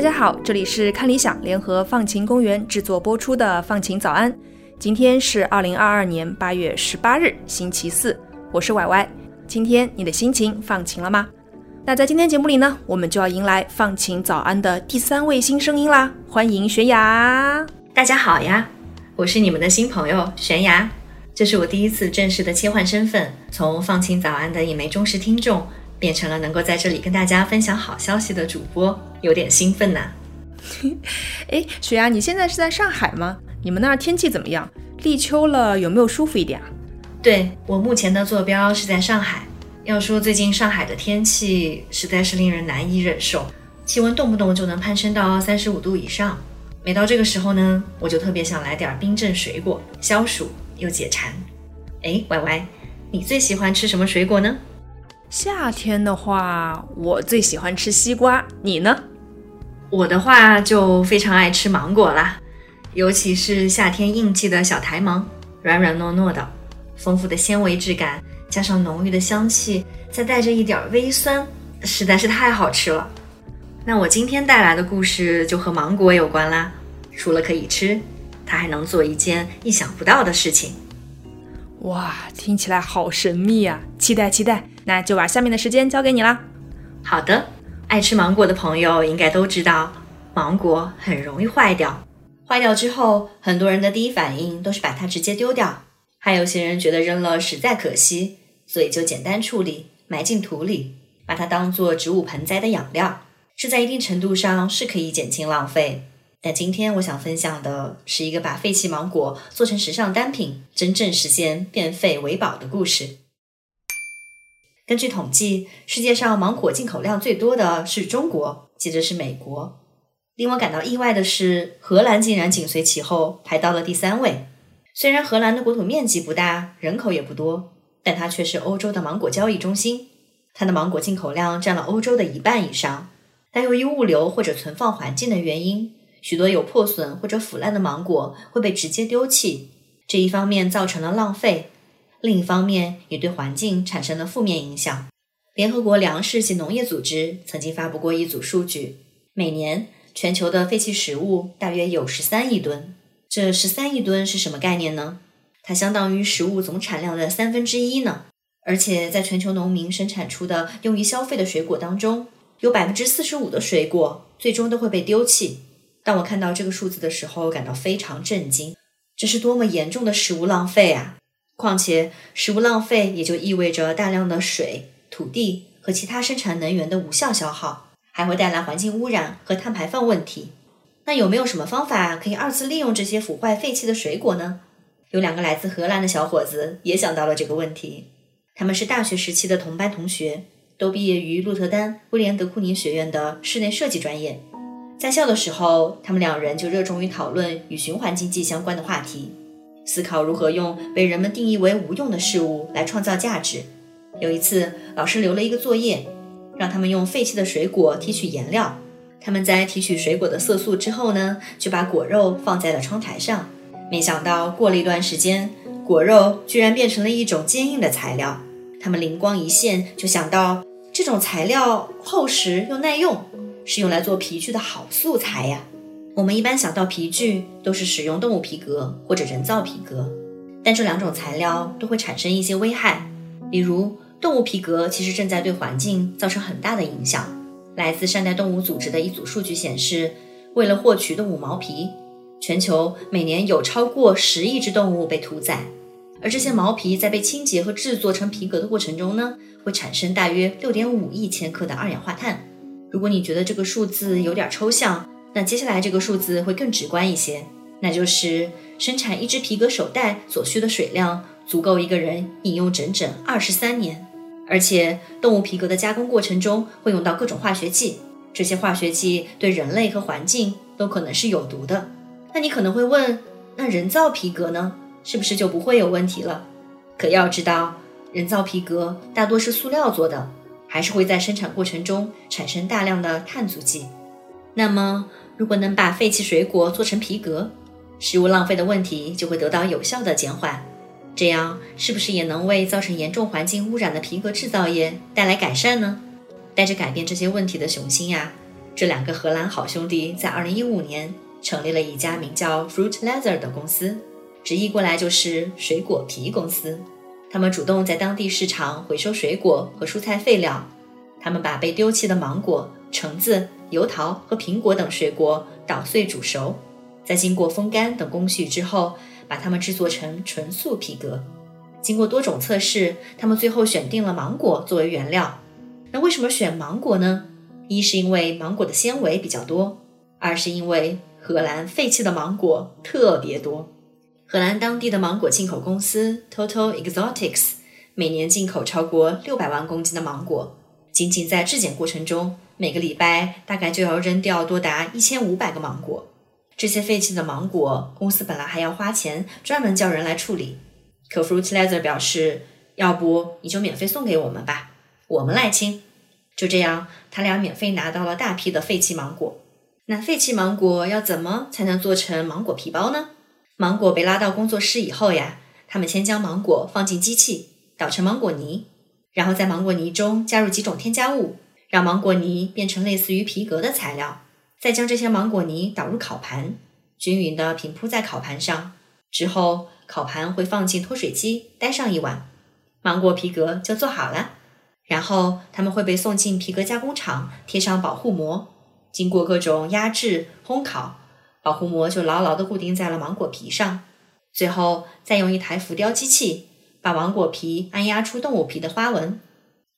大家好，这里是看理想联合放晴公园制作播出的《放晴早安》。今天是二零二二年八月十八日，星期四，我是歪歪。今天你的心情放晴了吗？那在今天节目里呢，我们就要迎来《放晴早安》的第三位新声音啦，欢迎悬崖。大家好呀，我是你们的新朋友悬崖。这是我第一次正式的切换身份，从《放晴早安》的一枚忠实听众。变成了能够在这里跟大家分享好消息的主播，有点兴奋呐。哎，雪芽，你现在是在上海吗？你们那儿天气怎么样？立秋了，有没有舒服一点啊？对我目前的坐标是在上海。要说最近上海的天气实在是令人难以忍受，气温动不动就能攀升到三十五度以上。每到这个时候呢，我就特别想来点冰镇水果，消暑又解馋。哎，歪歪，你最喜欢吃什么水果呢？夏天的话，我最喜欢吃西瓜。你呢？我的话就非常爱吃芒果啦，尤其是夏天应季的小台芒，软软糯糯的，丰富的纤维质感，加上浓郁的香气，再带着一点微酸，实在是太好吃了。那我今天带来的故事就和芒果有关啦。除了可以吃，它还能做一件意想不到的事情。哇，听起来好神秘啊！期待期待，那就把下面的时间交给你啦。好的，爱吃芒果的朋友应该都知道，芒果很容易坏掉。坏掉之后，很多人的第一反应都是把它直接丢掉，还有些人觉得扔了实在可惜，所以就简单处理，埋进土里，把它当做植物盆栽的养料。这在一定程度上是可以减轻浪费。但今天我想分享的是一个把废弃芒果做成时尚单品，真正实现变废为宝的故事。根据统计，世界上芒果进口量最多的是中国，接着是美国。令我感到意外的是，荷兰竟然紧随其后，排到了第三位。虽然荷兰的国土面积不大，人口也不多，但它却是欧洲的芒果交易中心。它的芒果进口量占了欧洲的一半以上。但由于物流或者存放环境的原因，许多有破损或者腐烂的芒果会被直接丢弃，这一方面造成了浪费，另一方面也对环境产生了负面影响。联合国粮食及农业组织曾经发布过一组数据，每年全球的废弃食物大约有十三亿吨。这十三亿吨是什么概念呢？它相当于食物总产量的三分之一呢。而且在全球农民生产出的用于消费的水果当中，有百分之四十五的水果最终都会被丢弃。当我看到这个数字的时候，感到非常震惊。这是多么严重的食物浪费啊！况且，食物浪费也就意味着大量的水、土地和其他生产能源的无效消耗，还会带来环境污染和碳排放问题。那有没有什么方法可以二次利用这些腐坏废弃的水果呢？有两个来自荷兰的小伙子也想到了这个问题。他们是大学时期的同班同学，都毕业于鹿特丹威廉德库宁学院的室内设计专业。在校的时候，他们两人就热衷于讨论与循环经济相关的话题，思考如何用被人们定义为无用的事物来创造价值。有一次，老师留了一个作业，让他们用废弃的水果提取颜料。他们在提取水果的色素之后呢，就把果肉放在了窗台上。没想到过了一段时间，果肉居然变成了一种坚硬的材料。他们灵光一现，就想到这种材料厚实又耐用。是用来做皮具的好素材呀。我们一般想到皮具都是使用动物皮革或者人造皮革，但这两种材料都会产生一些危害。比如，动物皮革其实正在对环境造成很大的影响。来自善待动物组织的一组数据显示，为了获取动物毛皮，全球每年有超过十亿只动物被屠宰，而这些毛皮在被清洁和制作成皮革的过程中呢，会产生大约六点五亿千克的二氧化碳。如果你觉得这个数字有点抽象，那接下来这个数字会更直观一些，那就是生产一只皮革手袋所需的水量足够一个人饮用整整二十三年。而且，动物皮革的加工过程中会用到各种化学剂，这些化学剂对人类和环境都可能是有毒的。那你可能会问，那人造皮革呢？是不是就不会有问题了？可要知道，人造皮革大多是塑料做的。还是会在生产过程中产生大量的碳足迹。那么，如果能把废弃水果做成皮革，食物浪费的问题就会得到有效的减缓。这样，是不是也能为造成严重环境污染的皮革制造业带来改善呢？带着改变这些问题的雄心呀，这两个荷兰好兄弟在2015年成立了一家名叫 Fruit Leather 的公司，直译过来就是水果皮公司。他们主动在当地市场回收水果和蔬菜废料，他们把被丢弃的芒果、橙子、油桃和苹果等水果捣碎煮熟，在经过风干等工序之后，把它们制作成纯素皮革。经过多种测试，他们最后选定了芒果作为原料。那为什么选芒果呢？一是因为芒果的纤维比较多，二是因为荷兰废弃的芒果特别多。荷兰当地的芒果进口公司 Total Exotics 每年进口超过六百万公斤的芒果，仅仅在质检过程中，每个礼拜大概就要扔掉多达一千五百个芒果。这些废弃的芒果，公司本来还要花钱专门叫人来处理。可 Fruit Leather 表示，要不你就免费送给我们吧，我们来清。就这样，他俩免费拿到了大批的废弃芒果。那废弃芒果要怎么才能做成芒果皮包呢？芒果被拉到工作室以后呀，他们先将芒果放进机器捣成芒果泥，然后在芒果泥中加入几种添加物，让芒果泥变成类似于皮革的材料。再将这些芒果泥倒入烤盘，均匀地平铺在烤盘上。之后，烤盘会放进脱水机待上一晚，芒果皮革就做好了。然后，它们会被送进皮革加工厂，贴上保护膜，经过各种压制、烘烤，保护膜就牢牢地固定在了芒果皮上。最后，再用一台浮雕机器把芒果皮按压出动物皮的花纹，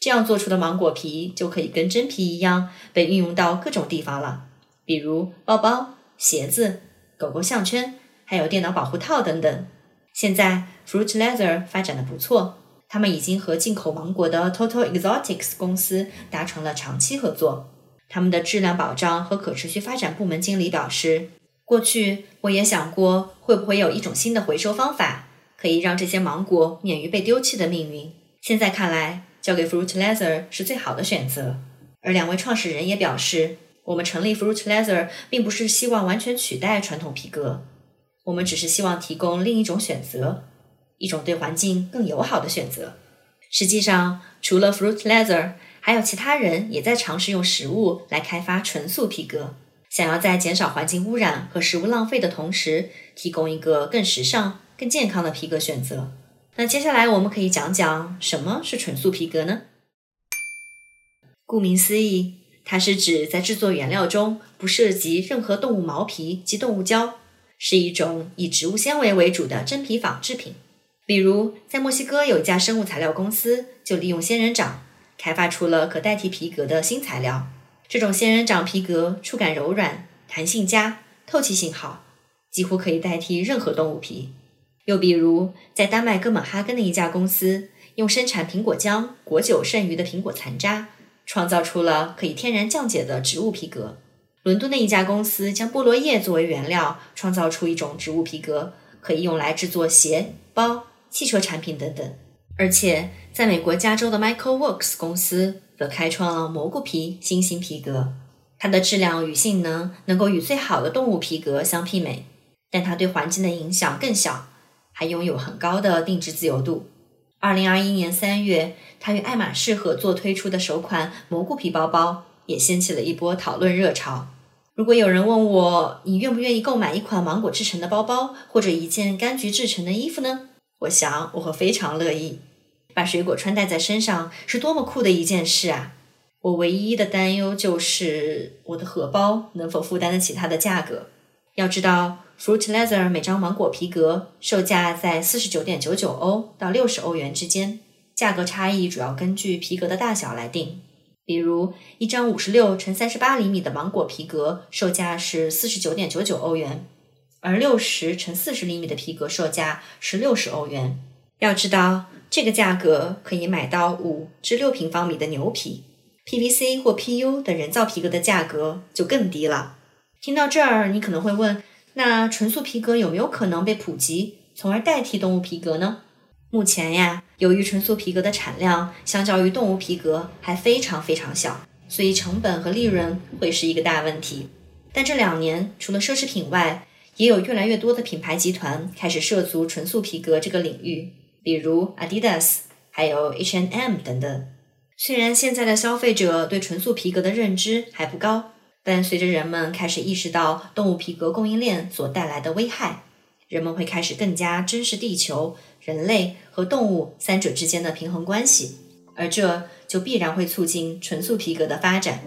这样做出的芒果皮就可以跟真皮一样被运用到各种地方了，比如包包、鞋子、狗狗项圈。还有电脑保护套等等。现在 Fruit Leather 发展的不错，他们已经和进口芒果的 Total Exotics 公司达成了长期合作。他们的质量保障和可持续发展部门经理表示：“过去我也想过，会不会有一种新的回收方法，可以让这些芒果免于被丢弃的命运。现在看来，交给 Fruit Leather 是最好的选择。”而两位创始人也表示：“我们成立 Fruit Leather 并不是希望完全取代传统皮革。”我们只是希望提供另一种选择，一种对环境更友好的选择。实际上，除了 Fruit Leather，还有其他人也在尝试用食物来开发纯素皮革，想要在减少环境污染和食物浪费的同时，提供一个更时尚、更健康的皮革选择。那接下来我们可以讲讲什么是纯素皮革呢？顾名思义，它是指在制作原料中不涉及任何动物毛皮及动物胶。是一种以植物纤维为主的真皮仿制品。比如，在墨西哥有一家生物材料公司，就利用仙人掌开发出了可代替皮革的新材料。这种仙人掌皮革触感柔软、弹性佳、透气性好，几乎可以代替任何动物皮。又比如，在丹麦哥本哈根的一家公司，用生产苹果浆、果酒剩余的苹果残渣，创造出了可以天然降解的植物皮革。伦敦的一家公司将菠萝叶作为原料，创造出一种植物皮革，可以用来制作鞋、包、汽车产品等等。而且，在美国加州的 Michael Works 公司则开创了蘑菇皮新型皮革，它的质量与性能能够与最好的动物皮革相媲美，但它对环境的影响更小，还拥有很高的定制自由度。二零二一年三月，它与爱马仕合作推出的首款蘑菇皮包包也掀起了一波讨论热潮。如果有人问我，你愿不愿意购买一款芒果制成的包包，或者一件柑橘制成的衣服呢？我想我会非常乐意。把水果穿戴在身上是多么酷的一件事啊！我唯一的担忧就是我的荷包能否负担得起它的价格。要知道，Fruit Leather 每张芒果皮革售价在四十九点九九欧到六十欧元之间，价格差异主要根据皮革的大小来定。比如，一张五十六乘三十八厘米的芒果皮革售价是四十九点九九欧元，而六十乘四十厘米的皮革售价是六十欧元。要知道，这个价格可以买到五至六平方米的牛皮。PVC 或 PU 的人造皮革的价格就更低了。听到这儿，你可能会问：那纯素皮革有没有可能被普及，从而代替动物皮革呢？目前呀，由于纯素皮革的产量相较于动物皮革还非常非常小，所以成本和利润会是一个大问题。但这两年，除了奢侈品外，也有越来越多的品牌集团开始涉足纯素皮革这个领域，比如 Adidas，还有 H&M 等等。虽然现在的消费者对纯素皮革的认知还不高，但随着人们开始意识到动物皮革供应链所带来的危害，人们会开始更加珍视地球、人类和动物三者之间的平衡关系，而这就必然会促进纯素皮革的发展。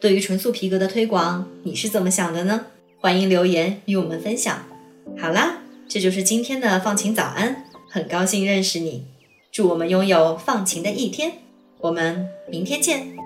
对于纯素皮革的推广，你是怎么想的呢？欢迎留言与我们分享。好啦，这就是今天的放晴早安，很高兴认识你，祝我们拥有放晴的一天，我们明天见。